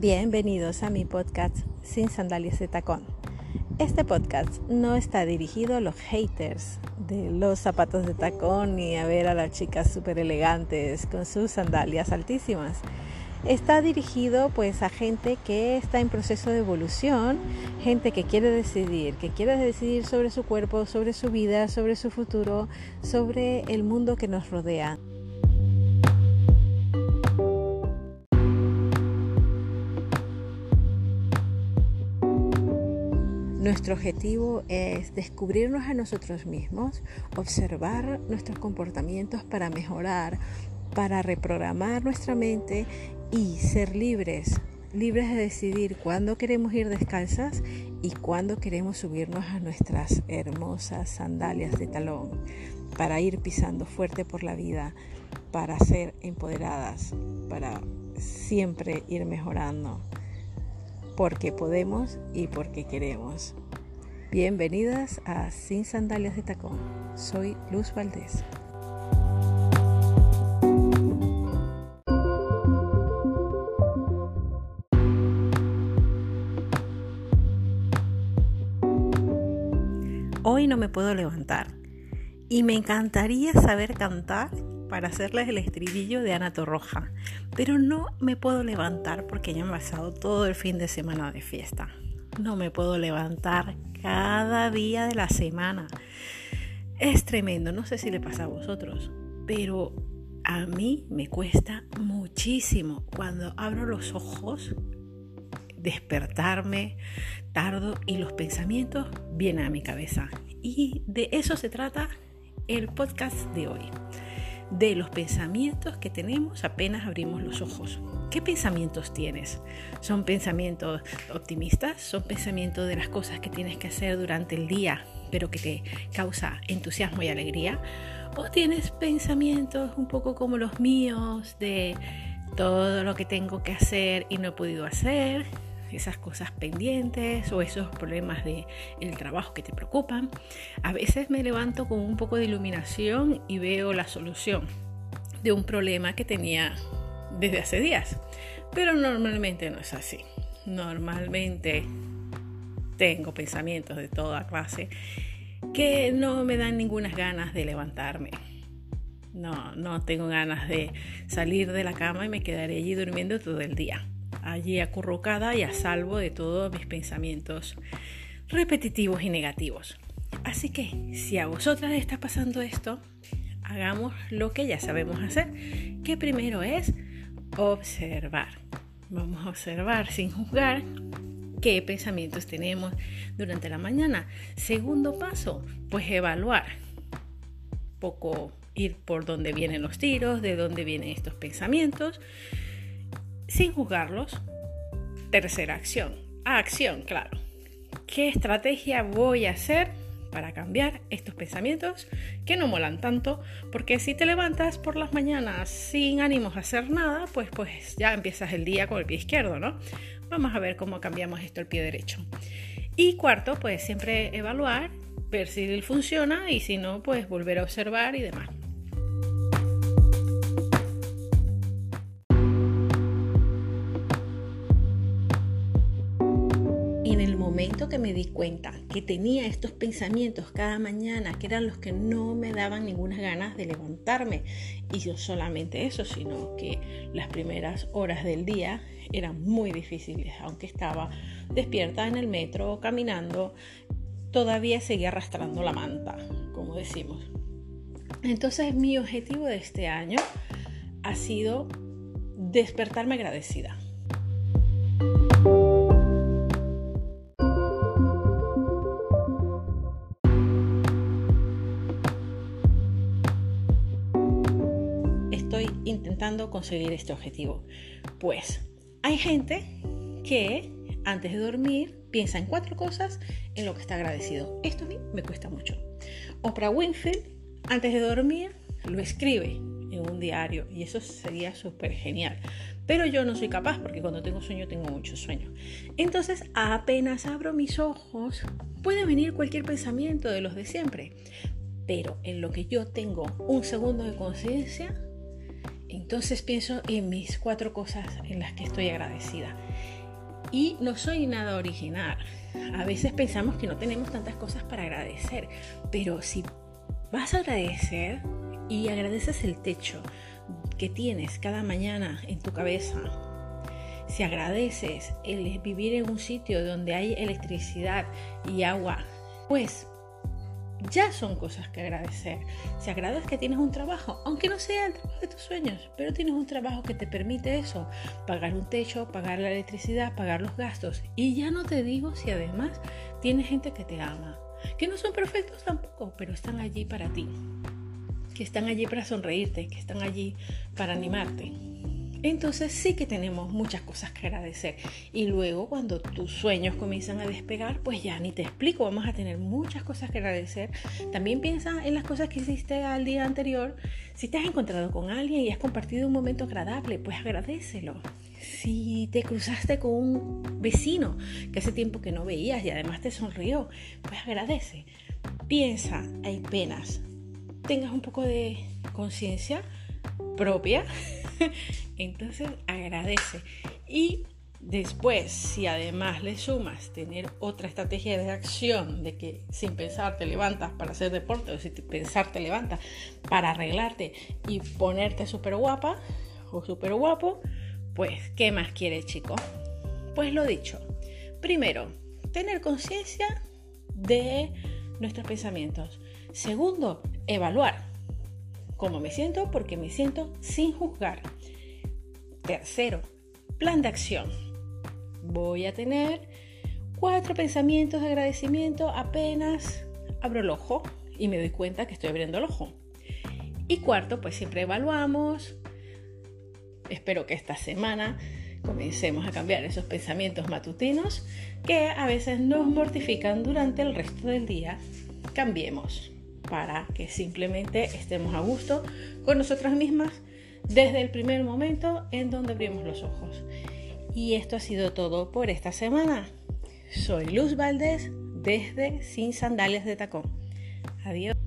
Bienvenidos a mi podcast Sin Sandalias de Tacón. Este podcast no está dirigido a los haters de los zapatos de tacón ni a ver a las chicas súper elegantes con sus sandalias altísimas. Está dirigido pues a gente que está en proceso de evolución, gente que quiere decidir, que quiere decidir sobre su cuerpo, sobre su vida, sobre su futuro, sobre el mundo que nos rodea. Nuestro objetivo es descubrirnos a nosotros mismos, observar nuestros comportamientos para mejorar, para reprogramar nuestra mente y ser libres, libres de decidir cuándo queremos ir descalzas y cuándo queremos subirnos a nuestras hermosas sandalias de talón para ir pisando fuerte por la vida, para ser empoderadas, para siempre ir mejorando porque podemos y porque queremos. Bienvenidas a Sin Sandalias de Tacón. Soy Luz Valdés. Hoy no me puedo levantar y me encantaría saber cantar para hacerles el estribillo de Ana Torroja, pero no me puedo levantar porque ya he pasado todo el fin de semana de fiesta. No me puedo levantar cada día de la semana. Es tremendo, no sé si le pasa a vosotros, pero a mí me cuesta muchísimo cuando abro los ojos despertarme, tardo y los pensamientos vienen a mi cabeza. Y de eso se trata el podcast de hoy de los pensamientos que tenemos apenas abrimos los ojos. ¿Qué pensamientos tienes? ¿Son pensamientos optimistas? ¿Son pensamientos de las cosas que tienes que hacer durante el día, pero que te causa entusiasmo y alegría? ¿O tienes pensamientos un poco como los míos de todo lo que tengo que hacer y no he podido hacer? Esas cosas pendientes o esos problemas de el trabajo que te preocupan. A veces me levanto con un poco de iluminación y veo la solución de un problema que tenía desde hace días. Pero normalmente no es así. Normalmente tengo pensamientos de toda clase que no me dan ninguna ganas de levantarme. No, no tengo ganas de salir de la cama y me quedaré allí durmiendo todo el día allí acurrucada y a salvo de todos mis pensamientos repetitivos y negativos. Así que si a vosotras está pasando esto, hagamos lo que ya sabemos hacer, que primero es observar. Vamos a observar sin juzgar qué pensamientos tenemos durante la mañana. Segundo paso, pues evaluar. Poco ir por dónde vienen los tiros, de dónde vienen estos pensamientos sin juzgarlos. Tercera acción. Acción, claro. ¿Qué estrategia voy a hacer para cambiar estos pensamientos que no molan tanto? Porque si te levantas por las mañanas sin ánimos a hacer nada, pues, pues ya empiezas el día con el pie izquierdo, ¿no? Vamos a ver cómo cambiamos esto el pie derecho. Y cuarto, pues siempre evaluar, ver si funciona y si no, pues volver a observar y demás. Que me di cuenta que tenía estos pensamientos cada mañana, que eran los que no me daban ninguna ganas de levantarme, y no solamente eso, sino que las primeras horas del día eran muy difíciles, aunque estaba despierta en el metro, caminando, todavía seguía arrastrando la manta, como decimos. Entonces mi objetivo de este año ha sido despertarme agradecida intentando conseguir este objetivo? Pues hay gente que antes de dormir piensa en cuatro cosas en lo que está agradecido. Esto a mí me cuesta mucho. Oprah Winfield antes de dormir lo escribe en un diario y eso sería súper genial. Pero yo no soy capaz porque cuando tengo sueño tengo mucho sueño. Entonces apenas abro mis ojos puede venir cualquier pensamiento de los de siempre. Pero en lo que yo tengo un segundo de conciencia, Entonces pienso en mis cuatro cosas en las que estoy agradecida. Y no soy nada original. A veces pensamos que no tenemos tantas cosas para agradecer, pero si vas a agradecer y agradeces el techo que tienes cada mañana en tu cabeza, si agradeces el vivir en un sitio donde hay electricidad y agua, pues ya son cosas que agradecer. Si agradeces que tienes un trabajo, aunque no sea el trabajo de tus sueños, pero tienes un trabajo que te permite eso, pagar un techo, pagar la electricidad, pagar los gastos. Y ya no te digo si además tienes gente que te ama, que no son perfectos tampoco, pero están allí para ti, que están allí para sonreírte, que están allí para animarte. Entonces sí que tenemos muchas cosas que agradecer. Y luego cuando tus sueños comienzan a despegar, pues ya ni te explico, vamos a tener muchas cosas que agradecer. También piensa en las cosas que hiciste al día anterior. Si te has encontrado con alguien y has compartido un momento agradable, pues agradecelo. Si te cruzaste con un vecino que hace tiempo que no veías y además te sonrió, pues agradece. Piensa, hay penas. Tengas un poco de conciencia propia Entonces agradece. Y después, si además le sumas tener otra estrategia de acción, de que sin pensar te levantas para hacer deporte, o sin pensar te levantas para arreglarte y ponerte súper guapa o súper guapo, pues, ¿qué más quiere chico? Pues lo dicho. Primero, tener conciencia de nuestros pensamientos. Segundo, evaluar cómo me siento porque me siento sin juzgar. Tercero, plan de acción. Voy a tener cuatro pensamientos de agradecimiento apenas abro el ojo y me doy cuenta que estoy abriendo el ojo. Y cuarto, pues siempre evaluamos. Espero que esta semana comencemos a cambiar esos pensamientos matutinos que a veces nos mortifican durante el resto del día. Cambiemos para que simplemente estemos a gusto con nosotras mismas desde el primer momento en donde abrimos los ojos. Y esto ha sido todo por esta semana. Soy Luz Valdés desde Sin Sandalias de Tacón. Adiós.